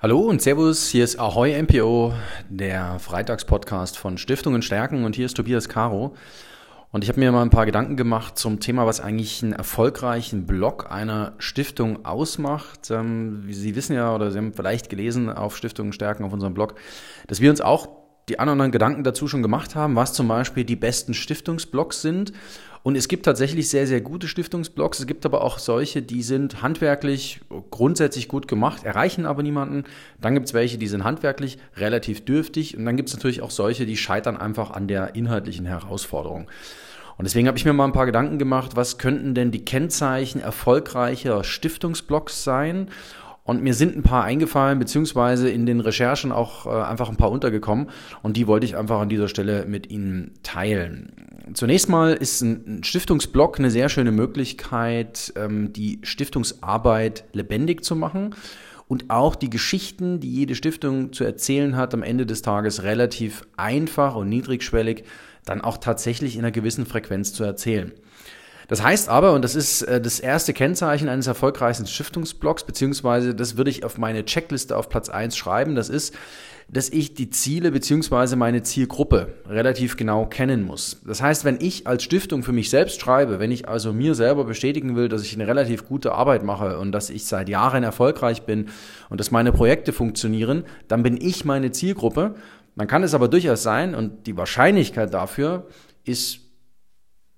Hallo und Servus, hier ist Ahoy MPO, der Freitagspodcast von Stiftungen stärken und hier ist Tobias Caro. Und ich habe mir mal ein paar Gedanken gemacht zum Thema, was eigentlich einen erfolgreichen Blog einer Stiftung ausmacht. Ähm, Sie wissen ja oder Sie haben vielleicht gelesen auf Stiftungen stärken auf unserem Blog, dass wir uns auch die anderen Gedanken dazu schon gemacht haben, was zum Beispiel die besten Stiftungsblogs sind. Und es gibt tatsächlich sehr, sehr gute Stiftungsblogs. Es gibt aber auch solche, die sind handwerklich grundsätzlich gut gemacht, erreichen aber niemanden. Dann gibt es welche, die sind handwerklich relativ dürftig. Und dann gibt es natürlich auch solche, die scheitern einfach an der inhaltlichen Herausforderung. Und deswegen habe ich mir mal ein paar Gedanken gemacht, was könnten denn die Kennzeichen erfolgreicher Stiftungsblogs sein? Und mir sind ein paar eingefallen, beziehungsweise in den Recherchen auch äh, einfach ein paar untergekommen. Und die wollte ich einfach an dieser Stelle mit Ihnen teilen. Zunächst mal ist ein Stiftungsblog eine sehr schöne Möglichkeit, ähm, die Stiftungsarbeit lebendig zu machen und auch die Geschichten, die jede Stiftung zu erzählen hat, am Ende des Tages relativ einfach und niedrigschwellig dann auch tatsächlich in einer gewissen Frequenz zu erzählen. Das heißt aber, und das ist äh, das erste Kennzeichen eines erfolgreichen Stiftungsblocks, beziehungsweise das würde ich auf meine Checkliste auf Platz eins schreiben, das ist, dass ich die Ziele beziehungsweise meine Zielgruppe relativ genau kennen muss. Das heißt, wenn ich als Stiftung für mich selbst schreibe, wenn ich also mir selber bestätigen will, dass ich eine relativ gute Arbeit mache und dass ich seit Jahren erfolgreich bin und dass meine Projekte funktionieren, dann bin ich meine Zielgruppe. Dann kann es aber durchaus sein, und die Wahrscheinlichkeit dafür ist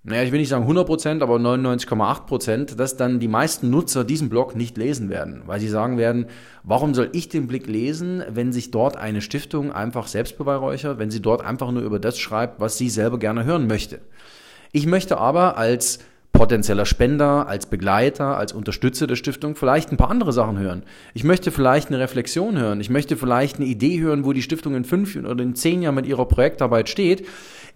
naja, ich will nicht sagen 100%, aber 99,8%, dass dann die meisten Nutzer diesen Blog nicht lesen werden, weil sie sagen werden, warum soll ich den Blick lesen, wenn sich dort eine Stiftung einfach selbst beweihräuchert, wenn sie dort einfach nur über das schreibt, was sie selber gerne hören möchte. Ich möchte aber als potenzieller Spender, als Begleiter, als Unterstützer der Stiftung vielleicht ein paar andere Sachen hören. Ich möchte vielleicht eine Reflexion hören. Ich möchte vielleicht eine Idee hören, wo die Stiftung in fünf oder in zehn Jahren mit ihrer Projektarbeit steht.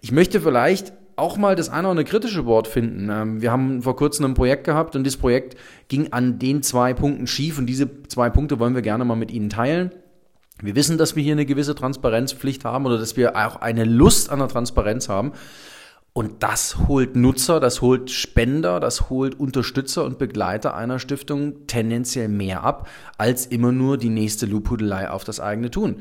Ich möchte vielleicht auch mal das eine oder andere kritische Wort finden. Ähm, wir haben vor kurzem ein Projekt gehabt und das Projekt ging an den zwei Punkten schief und diese zwei Punkte wollen wir gerne mal mit Ihnen teilen. Wir wissen, dass wir hier eine gewisse Transparenzpflicht haben oder dass wir auch eine Lust an der Transparenz haben. Und das holt Nutzer, das holt Spender, das holt Unterstützer und Begleiter einer Stiftung tendenziell mehr ab, als immer nur die nächste Lobhudelei auf das eigene Tun.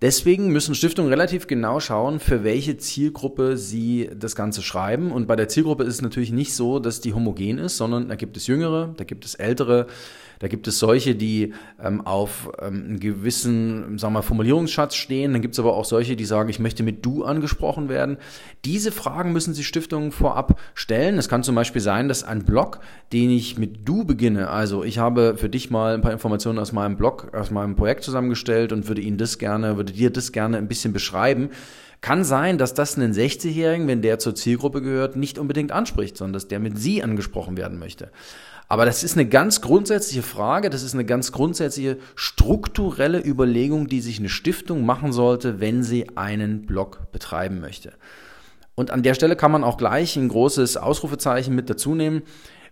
Deswegen müssen Stiftungen relativ genau schauen, für welche Zielgruppe sie das Ganze schreiben. Und bei der Zielgruppe ist es natürlich nicht so, dass die homogen ist, sondern da gibt es Jüngere, da gibt es Ältere, da gibt es solche, die ähm, auf ähm, einen gewissen, sagen wir Formulierungsschatz stehen. Dann gibt es aber auch solche, die sagen, ich möchte mit du angesprochen werden. Diese Fragen müssen sich Stiftungen vorab stellen. Es kann zum Beispiel sein, dass ein Blog, den ich mit du beginne, also ich habe für dich mal ein paar Informationen aus meinem Blog, aus meinem Projekt zusammengestellt und würde Ihnen das gerne, würde dir das gerne ein bisschen beschreiben. Kann sein, dass das einen 60-Jährigen, wenn der zur Zielgruppe gehört, nicht unbedingt anspricht, sondern dass der mit Sie angesprochen werden möchte. Aber das ist eine ganz grundsätzliche Frage, das ist eine ganz grundsätzliche strukturelle Überlegung, die sich eine Stiftung machen sollte, wenn sie einen Blog betreiben möchte. Und an der Stelle kann man auch gleich ein großes Ausrufezeichen mit dazu nehmen.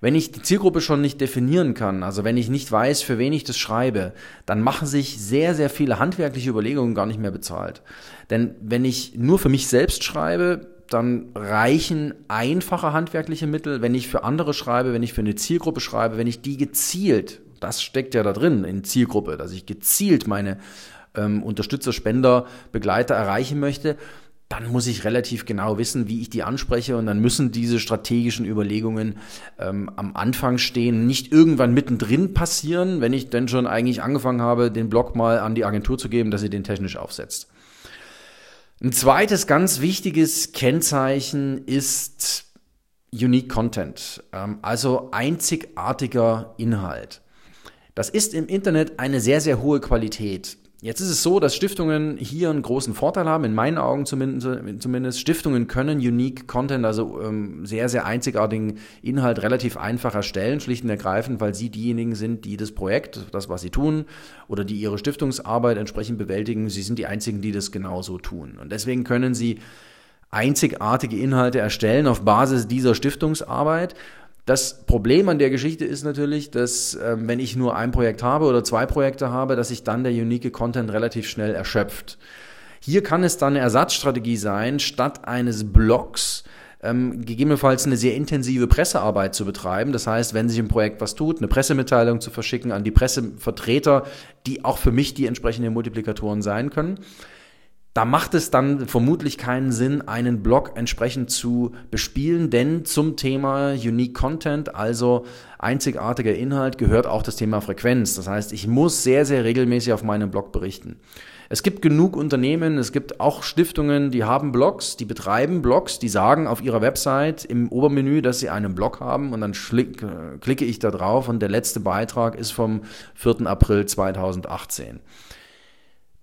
Wenn ich die Zielgruppe schon nicht definieren kann, also wenn ich nicht weiß, für wen ich das schreibe, dann machen sich sehr, sehr viele handwerkliche Überlegungen gar nicht mehr bezahlt. Denn wenn ich nur für mich selbst schreibe, dann reichen einfache handwerkliche Mittel, wenn ich für andere schreibe, wenn ich für eine Zielgruppe schreibe, wenn ich die gezielt, das steckt ja da drin in Zielgruppe, dass ich gezielt meine ähm, Unterstützer, Spender, Begleiter erreichen möchte, dann muss ich relativ genau wissen, wie ich die anspreche und dann müssen diese strategischen Überlegungen ähm, am Anfang stehen, nicht irgendwann mittendrin passieren, wenn ich denn schon eigentlich angefangen habe, den Blog mal an die Agentur zu geben, dass sie den technisch aufsetzt. Ein zweites ganz wichtiges Kennzeichen ist Unique Content, ähm, also einzigartiger Inhalt. Das ist im Internet eine sehr, sehr hohe Qualität. Jetzt ist es so, dass Stiftungen hier einen großen Vorteil haben, in meinen Augen zumindest. Stiftungen können Unique Content, also ähm, sehr, sehr einzigartigen Inhalt relativ einfach erstellen, schlicht und ergreifend, weil sie diejenigen sind, die das Projekt, das, was sie tun, oder die ihre Stiftungsarbeit entsprechend bewältigen, sie sind die einzigen, die das genauso tun. Und deswegen können sie einzigartige Inhalte erstellen auf Basis dieser Stiftungsarbeit das Problem an der Geschichte ist natürlich, dass äh, wenn ich nur ein Projekt habe oder zwei Projekte habe, dass sich dann der unique Content relativ schnell erschöpft. Hier kann es dann eine Ersatzstrategie sein, statt eines Blogs ähm, gegebenenfalls eine sehr intensive Pressearbeit zu betreiben. Das heißt, wenn sich im Projekt was tut, eine Pressemitteilung zu verschicken an die Pressevertreter, die auch für mich die entsprechenden Multiplikatoren sein können. Da macht es dann vermutlich keinen Sinn, einen Blog entsprechend zu bespielen, denn zum Thema Unique Content, also einzigartiger Inhalt, gehört auch das Thema Frequenz. Das heißt, ich muss sehr, sehr regelmäßig auf meinem Blog berichten. Es gibt genug Unternehmen, es gibt auch Stiftungen, die haben Blogs, die betreiben Blogs, die sagen auf ihrer Website im Obermenü, dass sie einen Blog haben und dann klicke ich da drauf und der letzte Beitrag ist vom 4. April 2018.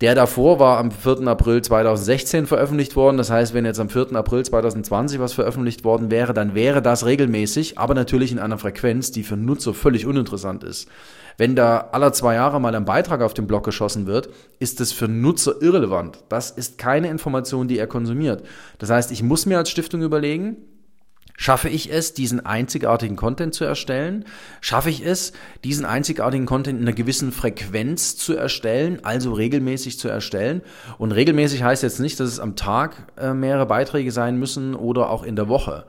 Der davor war am 4. April 2016 veröffentlicht worden. Das heißt, wenn jetzt am 4. April 2020 was veröffentlicht worden wäre, dann wäre das regelmäßig, aber natürlich in einer Frequenz, die für Nutzer völlig uninteressant ist. Wenn da alle zwei Jahre mal ein Beitrag auf den Blog geschossen wird, ist das für Nutzer irrelevant. Das ist keine Information, die er konsumiert. Das heißt, ich muss mir als Stiftung überlegen, Schaffe ich es, diesen einzigartigen Content zu erstellen? Schaffe ich es, diesen einzigartigen Content in einer gewissen Frequenz zu erstellen, also regelmäßig zu erstellen? Und regelmäßig heißt jetzt nicht, dass es am Tag äh, mehrere Beiträge sein müssen oder auch in der Woche.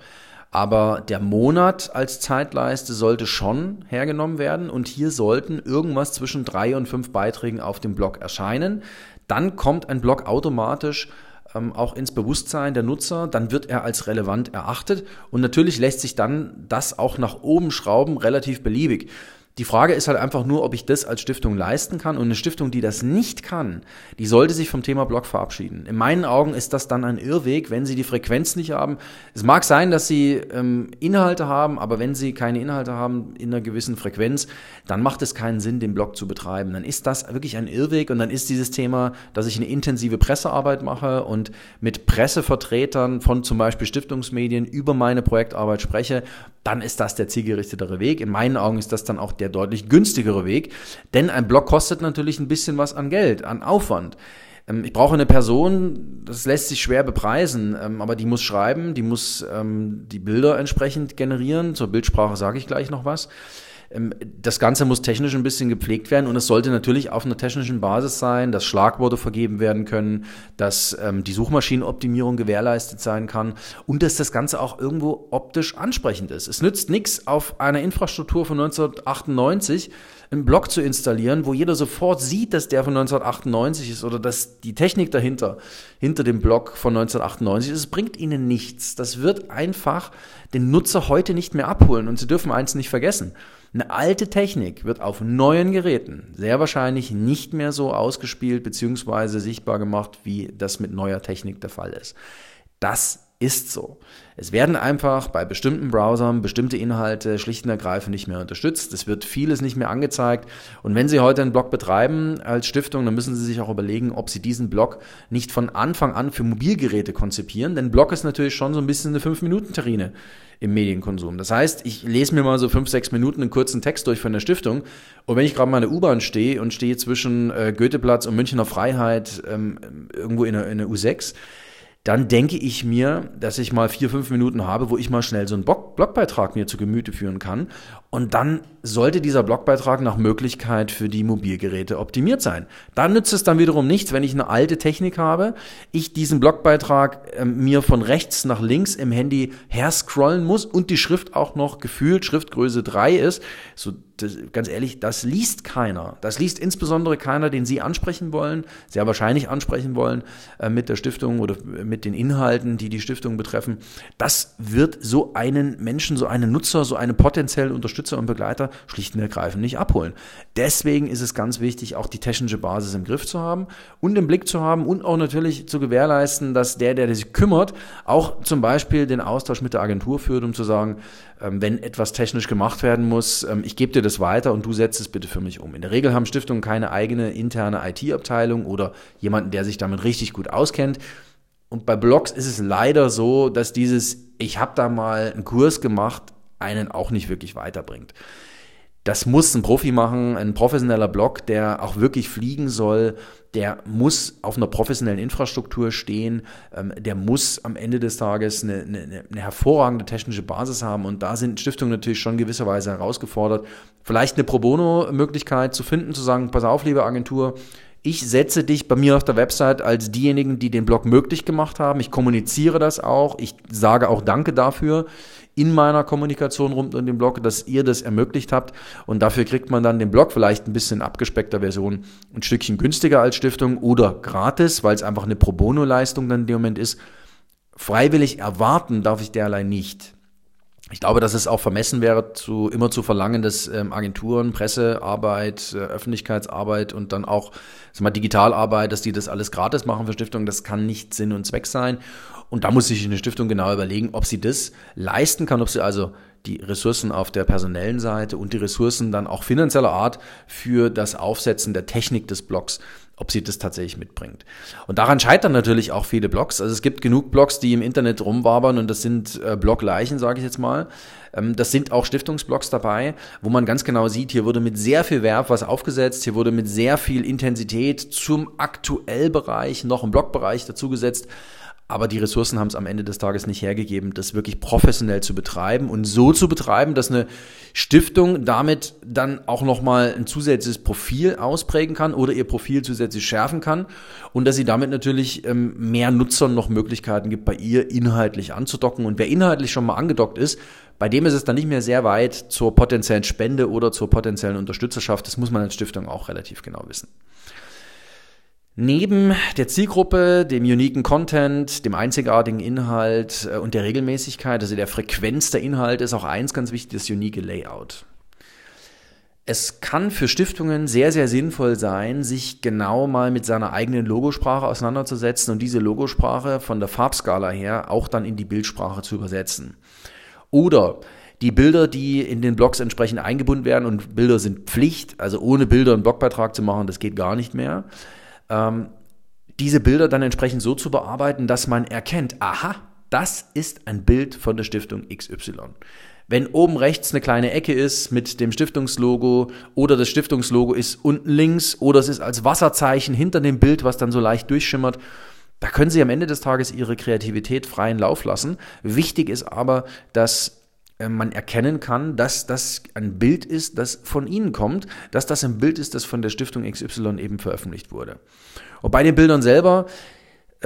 Aber der Monat als Zeitleiste sollte schon hergenommen werden und hier sollten irgendwas zwischen drei und fünf Beiträgen auf dem Blog erscheinen. Dann kommt ein Blog automatisch ähm, auch ins Bewusstsein der Nutzer, dann wird er als relevant erachtet und natürlich lässt sich dann das auch nach oben schrauben, relativ beliebig. Die Frage ist halt einfach nur, ob ich das als Stiftung leisten kann. Und eine Stiftung, die das nicht kann, die sollte sich vom Thema Blog verabschieden. In meinen Augen ist das dann ein Irrweg, wenn sie die Frequenz nicht haben. Es mag sein, dass sie ähm, Inhalte haben, aber wenn sie keine Inhalte haben in einer gewissen Frequenz, dann macht es keinen Sinn, den Blog zu betreiben. Dann ist das wirklich ein Irrweg und dann ist dieses Thema, dass ich eine intensive Pressearbeit mache und mit Pressevertretern von zum Beispiel Stiftungsmedien über meine Projektarbeit spreche, dann ist das der zielgerichtetere Weg. In meinen Augen ist das dann auch der deutlich günstigere Weg, denn ein Blog kostet natürlich ein bisschen was an Geld, an Aufwand. Ähm, ich brauche eine Person, das lässt sich schwer bepreisen, ähm, aber die muss schreiben, die muss ähm, die Bilder entsprechend generieren. Zur Bildsprache sage ich gleich noch was. Ähm, das Ganze muss technisch ein bisschen gepflegt werden und es sollte natürlich auf einer technischen Basis sein, dass Schlagworte vergeben werden können, dass ähm, die Suchmaschinenoptimierung gewährleistet sein kann und dass das Ganze auch irgendwo optisch ansprechend ist. Es nützt nichts auf einer Infrastruktur von 1998 einen Blog zu installieren, wo jeder sofort sieht, dass der von 1998 ist oder dass die Technik dahinter, hinter dem Blog von 1998 ist. Bringt ihnen nichts. Das wird einfach den Nutzer heute nicht mehr abholen und sie dürfen eins nicht vergessen. Eine alte Technik wird auf neuen Geräten sehr wahrscheinlich nicht mehr so ausgespielt bzw. sichtbar gemacht, wie das mit neuer Technik der Fall ist. Das ist so. Es werden einfach bei bestimmten Browsern bestimmte Inhalte schlicht und ergreifend nicht mehr unterstützt. Es wird vieles nicht mehr angezeigt. Und wenn Sie heute einen Blog betreiben als Stiftung, dann müssen Sie sich auch überlegen, ob Sie diesen Blog nicht von Anfang an für Mobilgeräte konzipieren. Denn Blog ist natürlich schon so ein bisschen eine 5-Minuten-Terrine im Medienkonsum. Das heißt, ich lese mir mal so 5, 6 Minuten einen kurzen Text durch von der Stiftung. Und wenn ich gerade mal in der U-Bahn stehe und stehe zwischen äh, Goetheplatz und Münchner Freiheit ähm, irgendwo in der, in der U6, dann denke ich mir, dass ich mal vier, fünf Minuten habe, wo ich mal schnell so einen Blogbeitrag mir zu Gemüte führen kann. Und dann sollte dieser Blogbeitrag nach Möglichkeit für die Mobilgeräte optimiert sein. Dann nützt es dann wiederum nichts, wenn ich eine alte Technik habe, ich diesen Blogbeitrag äh, mir von rechts nach links im Handy her scrollen muss und die Schrift auch noch gefühlt Schriftgröße 3 ist. So das, ganz ehrlich, das liest keiner. Das liest insbesondere keiner, den Sie ansprechen wollen, sehr wahrscheinlich ansprechen wollen äh, mit der Stiftung oder mit den Inhalten, die die Stiftung betreffen. Das wird so einen Menschen, so einen Nutzer, so einen potenziellen Unterstützer und Begleiter schlicht und ergreifend nicht abholen. Deswegen ist es ganz wichtig, auch die technische Basis im Griff zu haben und im Blick zu haben und auch natürlich zu gewährleisten, dass der, der sich kümmert, auch zum Beispiel den Austausch mit der Agentur führt, um zu sagen, ähm, wenn etwas technisch gemacht werden muss, ähm, ich gebe dir das weiter und du setzt es bitte für mich um. In der Regel haben Stiftungen keine eigene interne IT-Abteilung oder jemanden, der sich damit richtig gut auskennt. Und bei Blogs ist es leider so, dass dieses, ich habe da mal einen Kurs gemacht, einen auch nicht wirklich weiterbringt. Das muss ein Profi machen, ein professioneller Blog, der auch wirklich fliegen soll, der muss auf einer professionellen Infrastruktur stehen, ähm, der muss am Ende des Tages eine, eine, eine, hervorragende technische Basis haben. Und da sind Stiftungen natürlich schon gewisserweise herausgefordert, vielleicht eine Pro Bono-Möglichkeit zu finden, zu sagen, pass auf, liebe Agentur, Ich setze dich bei mir auf der Website als diejenigen, die den Blog möglich gemacht haben. Ich kommuniziere das auch. Ich sage auch Danke dafür in meiner Kommunikation rund um den Blog, dass ihr das ermöglicht habt. Und dafür kriegt man dann den Blog vielleicht ein bisschen abgespeckter Version ein Stückchen günstiger als Stiftung oder gratis, weil es einfach eine Pro Bono-Leistung dann in dem Moment ist. Freiwillig erwarten darf ich derlei nicht. Ich glaube, dass es auch vermessen wäre, zu, immer zu verlangen, dass ähm, Agenturen, Pressearbeit, äh, Öffentlichkeitsarbeit und dann auch sag mal, Digitalarbeit, dass die das alles gratis machen für Stiftungen. Das kann nicht Sinn und Zweck sein. Und da muss sich eine Stiftung genau überlegen, ob sie das leisten kann, ob sie also die Ressourcen auf der personellen Seite und die Ressourcen dann auch finanzieller Art für das Aufsetzen der Technik des Blogs ob sie das tatsächlich mitbringt. Und daran scheitern natürlich auch viele Blogs. Also es gibt genug Blogs, die im Internet rumwabern und das sind äh, Blogleichen, sage ich jetzt mal. Ähm, das sind auch Stiftungsblogs dabei, wo man ganz genau sieht, hier wurde mit sehr viel Werb was aufgesetzt, hier wurde mit sehr viel Intensität zum Aktuellbereich noch ein Blogbereich dazugesetzt aber die Ressourcen haben es am Ende des Tages nicht hergegeben, das wirklich professionell zu betreiben und so zu betreiben, dass eine Stiftung damit dann auch nochmal ein zusätzliches Profil ausprägen kann oder ihr Profil zusätzlich schärfen kann und dass sie damit natürlich ähm, mehr Nutzern noch Möglichkeiten gibt, bei ihr inhaltlich anzudocken. Und wer inhaltlich schon mal angedockt ist, bei dem ist es dann nicht mehr sehr weit zur potenziellen Spende oder zur potenziellen Unterstützerschaft. Das muss man als Stiftung auch relativ genau wissen. Neben der Zielgruppe, dem uniken Content, dem einzigartigen Inhalt äh, und der Regelmäßigkeit, also der Frequenz der Inhalte, ist auch eins ganz wichtig, das unique Layout. Es kann für Stiftungen sehr, sehr sinnvoll sein, sich genau mal mit seiner eigenen Logosprache auseinanderzusetzen und diese Logosprache von der Farbskala her auch dann in die Bildsprache zu übersetzen. Oder die Bilder, die in den Blogs entsprechend eingebunden werden und Bilder sind Pflicht, also ohne Bilder einen Blogbeitrag zu machen, das geht gar nicht mehr ähm, diese Bilder dann entsprechend so zu bearbeiten, dass man erkennt, aha, das ist ein Bild von der Stiftung XY. Wenn oben rechts eine kleine Ecke ist mit dem Stiftungslogo oder das Stiftungslogo ist unten links oder es ist als Wasserzeichen hinter dem Bild, was dann so leicht durchschimmert, da können Sie am Ende des Tages Ihre Kreativität freien Lauf lassen. Wichtig ist aber, dass man erkennen kann, dass das ein Bild ist, das von Ihnen kommt, dass das ein Bild ist, das von der Stiftung XY eben veröffentlicht wurde. Und bei den Bildern selber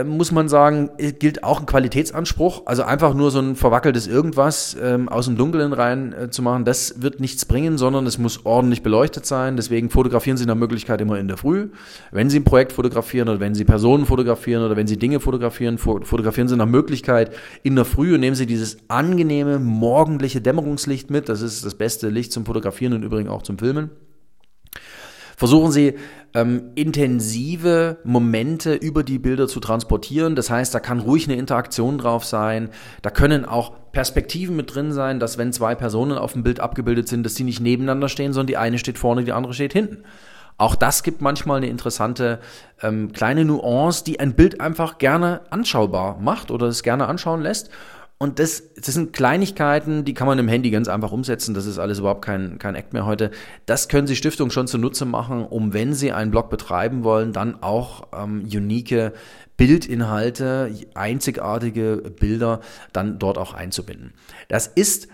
muss man sagen, gilt auch ein Qualitätsanspruch. Also einfach nur so ein verwackeltes Irgendwas ähm, aus dem Dunkeln rein äh, zu machen, das wird nichts bringen, sondern es muss ordentlich beleuchtet sein. Deswegen fotografieren Sie nach Möglichkeit immer in der Früh. Wenn Sie ein Projekt fotografieren oder wenn Sie Personen fotografieren oder wenn Sie Dinge fotografieren, fotografieren Sie nach Möglichkeit in der Früh und nehmen Sie dieses angenehme morgendliche Dämmerungslicht mit. Das ist das beste Licht zum Fotografieren und übrigens auch zum Filmen. Versuchen Sie ähm, intensive Momente über die Bilder zu transportieren. Das heißt, da kann ruhig eine Interaktion drauf sein. Da können auch Perspektiven mit drin sein, dass wenn zwei Personen auf dem Bild abgebildet sind, dass die nicht nebeneinander stehen, sondern die eine steht vorne, die andere steht hinten. Auch das gibt manchmal eine interessante ähm, kleine Nuance, die ein Bild einfach gerne anschaubar macht oder es gerne anschauen lässt. Und das, das sind Kleinigkeiten, die kann man im Handy ganz einfach umsetzen. Das ist alles überhaupt kein, kein Act mehr heute. Das können Sie Stiftungen schon zunutze machen, um, wenn Sie einen Blog betreiben wollen, dann auch ähm, unique Bildinhalte, einzigartige Bilder dann dort auch einzubinden. Das ist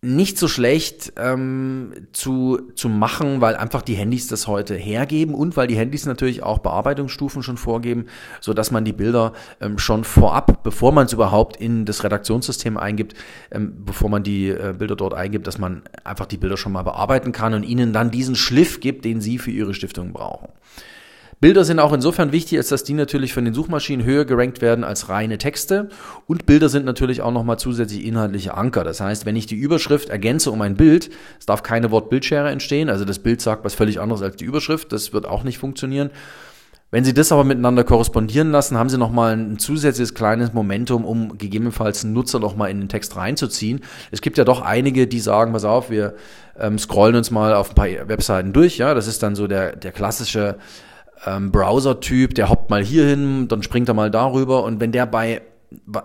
nicht so schlecht ähm, zu, zu machen, weil einfach die Handys das heute hergeben und weil die Handys natürlich auch Bearbeitungsstufen schon vorgeben, so dass man die Bilder ähm, schon vorab, bevor man es überhaupt in das Redaktionssystem eingibt, ähm, bevor man die äh, Bilder dort eingibt, dass man einfach die Bilder schon mal bearbeiten kann und ihnen dann diesen Schliff gibt, den sie für ihre Stiftung brauchen. Bilder sind auch insofern wichtig, als dass die natürlich von den Suchmaschinen höher gerankt werden als reine Texte. Und Bilder sind natürlich auch nochmal zusätzlich inhaltliche Anker. Das heißt, wenn ich die Überschrift ergänze um ein Bild, es darf keine Wort-Bildschere entstehen. Also das Bild sagt was völlig anderes als die Überschrift. Das wird auch nicht funktionieren. Wenn Sie das aber miteinander korrespondieren lassen, haben Sie nochmal ein zusätzliches kleines Momentum, um gegebenenfalls einen Nutzer nochmal in den Text reinzuziehen. Es gibt ja doch einige, die sagen, pass auf, wir ähm, scrollen uns mal auf ein paar Webseiten durch. Ja, das ist dann so der, der klassische ähm, Browser-Typ, der hoppt mal hier hin, dann springt er mal darüber und wenn der bei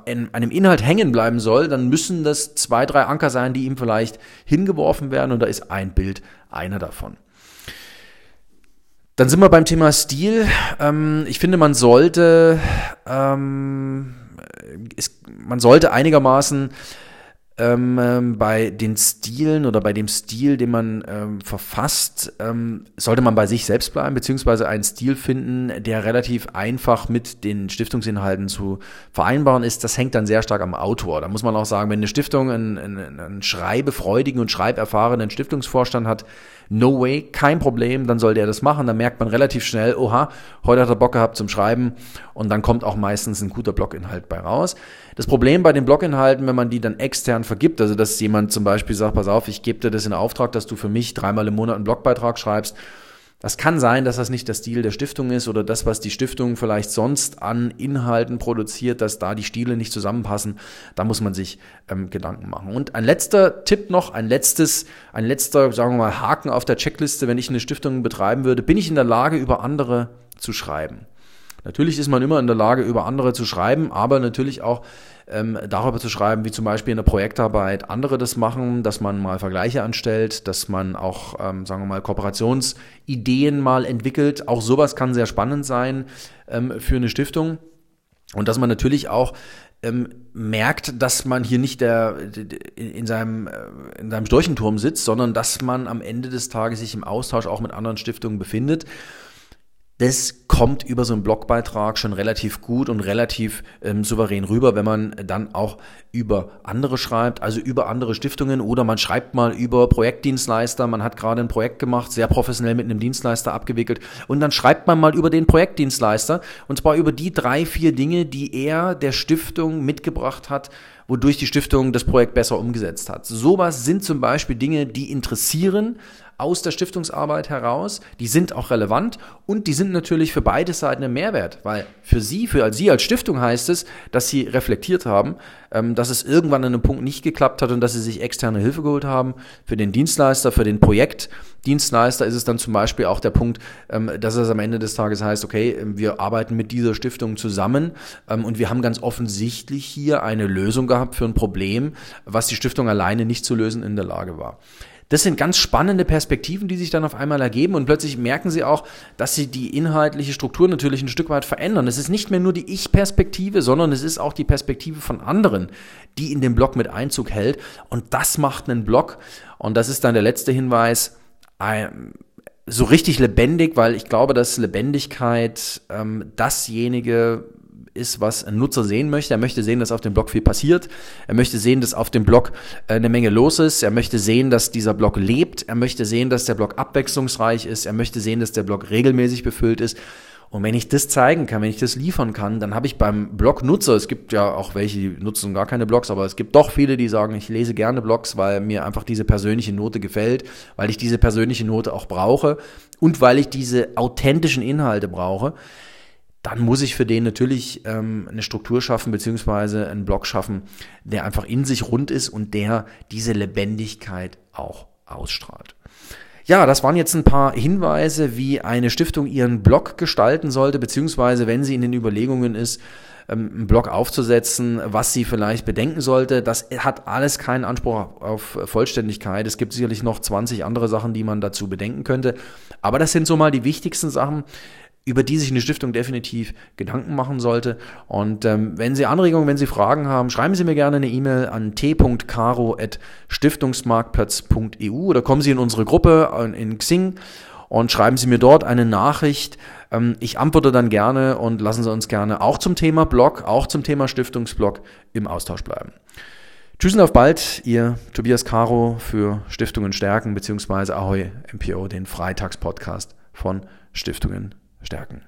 in einem Inhalt hängen bleiben soll, dann müssen das zwei, drei Anker sein, die ihm vielleicht hingeworfen werden und da ist ein Bild einer davon. Dann sind wir beim Thema Stil. Ähm, ich finde, man sollte, ähm, man sollte einigermaßen ähm, ähm, bei den Stilen oder bei dem Stil, den man ähm, verfasst, ähm, sollte man bei sich selbst bleiben, beziehungsweise einen Stil finden, der relativ einfach mit den Stiftungsinhalten zu vereinbaren ist. Das hängt dann sehr stark am Autor. Da muss man auch sagen, wenn eine Stiftung einen, einen, einen schreibefreudigen und schreiberfahrenen Stiftungsvorstand hat, no way, kein Problem, dann soll der das machen. Dann merkt man relativ schnell, oha, heute hat er Bock gehabt zum Schreiben und dann kommt auch meistens ein guter Bloginhalt bei raus. Das Problem bei den Bloginhalten, wenn man die dann extern vergibt, also dass jemand zum Beispiel sagt, pass auf, ich gebe dir das in Auftrag, dass du für mich dreimal im Monat einen Blogbeitrag schreibst, das kann sein, dass das nicht der Stil der Stiftung ist oder das, was die Stiftung vielleicht sonst an Inhalten produziert, dass da die Stile nicht zusammenpassen. Da muss man sich ähm, Gedanken machen. Und ein letzter Tipp noch, ein letztes, ein letzter, sagen wir mal, Haken auf der Checkliste, wenn ich eine Stiftung betreiben würde, bin ich in der Lage, über andere zu schreiben. Natürlich ist man immer in der Lage, über andere zu schreiben, aber natürlich auch ähm, darüber zu schreiben, wie zum Beispiel in der Projektarbeit andere das machen, dass man mal Vergleiche anstellt, dass man auch, ähm, sagen wir mal, Kooperationsideen mal entwickelt. Auch sowas kann sehr spannend sein ähm, für eine Stiftung. Und dass man natürlich auch ähm, merkt, dass man hier nicht der, in, seinem, äh, in seinem Storchenturm sitzt, sondern dass man am Ende des Tages sich im Austausch auch mit anderen Stiftungen befindet das kommt über so einen Blogbeitrag schon relativ gut und relativ ähm, souverän rüber, wenn man dann auch über andere schreibt, also über andere Stiftungen oder man schreibt mal über Projektdienstleister. Man hat gerade ein Projekt gemacht, sehr professionell mit einem Dienstleister abgewickelt und dann schreibt man mal über den Projektdienstleister und zwar über die drei, vier Dinge, die er der Stiftung mitgebracht hat, wodurch die Stiftung das Projekt besser umgesetzt hat. Sowas sind zum Beispiel Dinge, die interessieren, aus der Stiftungsarbeit heraus, die sind auch relevant und die sind natürlich für beide Seiten ein Mehrwert, weil für Sie, für Sie als Stiftung heißt es, dass Sie reflektiert haben, ähm, dass es irgendwann an einem Punkt nicht geklappt hat und dass Sie sich externe Hilfe geholt haben. Für den Dienstleister, für den Projektdienstleister ist es dann zum Beispiel auch der Punkt, ähm, dass es am Ende des Tages heißt, okay, wir arbeiten mit dieser Stiftung zusammen ähm, und wir haben ganz offensichtlich hier eine Lösung gehabt für ein Problem, was die Stiftung alleine nicht zu lösen in der Lage war. Das sind ganz spannende Perspektiven, die sich dann auf einmal ergeben und plötzlich merken sie auch, dass sie die inhaltliche Struktur natürlich ein Stück weit verändern. Es ist nicht mehr nur die Ich-Perspektive, sondern es ist auch die Perspektive von anderen, die in den Blog mit Einzug hält. Und das macht einen Blog. Und das ist dann der letzte Hinweis. So richtig lebendig, weil ich glaube, dass Lebendigkeit ähm, dasjenige ist, was ein Nutzer sehen möchte. Er möchte sehen, dass auf dem Blog viel passiert. Er möchte sehen, dass auf dem Blog äh, eine Menge los ist. Er möchte sehen, dass dieser Blog lebt. Er möchte sehen, dass der Blog abwechslungsreich ist. Er möchte sehen, dass der Blog regelmäßig befüllt ist. Und wenn ich das zeigen kann, wenn ich das liefern kann, dann habe ich beim Blog-Nutzer, es gibt ja auch welche, die nutzen gar keine Blogs, aber es gibt doch viele, die sagen, ich lese gerne Blogs, weil mir einfach diese persönliche Note gefällt, weil ich diese persönliche Note auch brauche und weil ich diese authentischen Inhalte brauche dann muss ich für den natürlich ähm, eine Struktur schaffen, beziehungsweise einen Blog schaffen, der einfach in sich rund ist und der diese Lebendigkeit auch ausstrahlt. Ja, das waren jetzt ein paar Hinweise, wie eine Stiftung ihren Blog gestalten sollte, beziehungsweise wenn sie in den Überlegungen ist, ähm, einen Blog aufzusetzen, was sie vielleicht bedenken sollte. Das hat alles keinen Anspruch auf Vollständigkeit. Es gibt sicherlich noch 20 andere Sachen, die man dazu bedenken könnte. Aber das sind so mal die wichtigsten Sachen, über die sich eine Stiftung definitiv Gedanken machen sollte. Und ähm, wenn Sie Anregungen, wenn Sie Fragen haben, schreiben Sie mir gerne eine E-Mail an t.caro.stiftungsmarktplatz.eu oder kommen Sie in unsere Gruppe in Xing und schreiben Sie mir dort eine Nachricht. Ähm, ich antworte dann gerne und lassen Sie uns gerne auch zum Thema Blog, auch zum Thema Stiftungsblog im Austausch bleiben. Tschüss und auf bald, Ihr Tobias Caro für Stiftungen stärken, beziehungsweise Ahoy MPO, den Freitagspodcast von Stiftungen stärken.